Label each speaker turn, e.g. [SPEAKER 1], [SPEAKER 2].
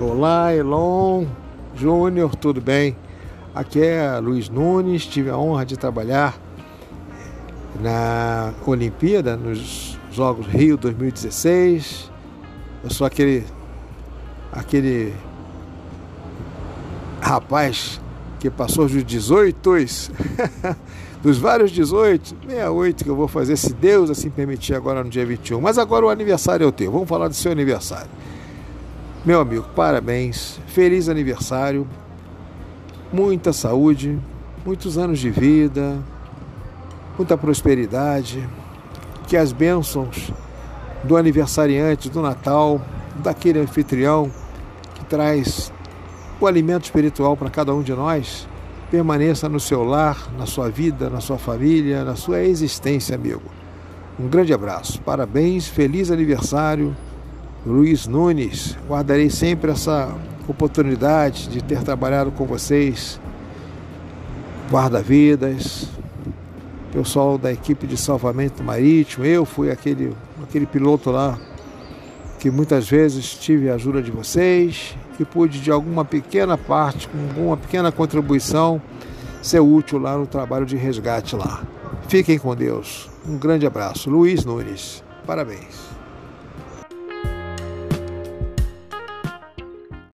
[SPEAKER 1] Olá, Elon Júnior, tudo bem? Aqui é Luiz Nunes, tive a honra de trabalhar na Olimpíada, nos Jogos Rio 2016. Eu sou aquele aquele rapaz que passou dos 18, dos vários 18, 68 que eu vou fazer, se Deus assim permitir, agora no dia 21. Mas agora o aniversário é o teu, vamos falar do seu aniversário. Meu amigo, parabéns, feliz aniversário, muita saúde, muitos anos de vida, muita prosperidade, que as bênçãos do aniversariante, do Natal, daquele anfitrião que traz o alimento espiritual para cada um de nós, permaneça no seu lar, na sua vida, na sua família, na sua existência, amigo. Um grande abraço, parabéns, feliz aniversário, Luiz Nunes. Guardarei sempre essa oportunidade de ter trabalhado com vocês, guarda-vidas, pessoal da equipe de salvamento marítimo. Eu fui aquele, aquele piloto lá que muitas vezes tive a ajuda de vocês e pude, de alguma pequena parte, com alguma pequena contribuição, ser útil lá no trabalho de resgate lá. Fiquem com Deus. Um grande abraço. Luiz Nunes. Parabéns.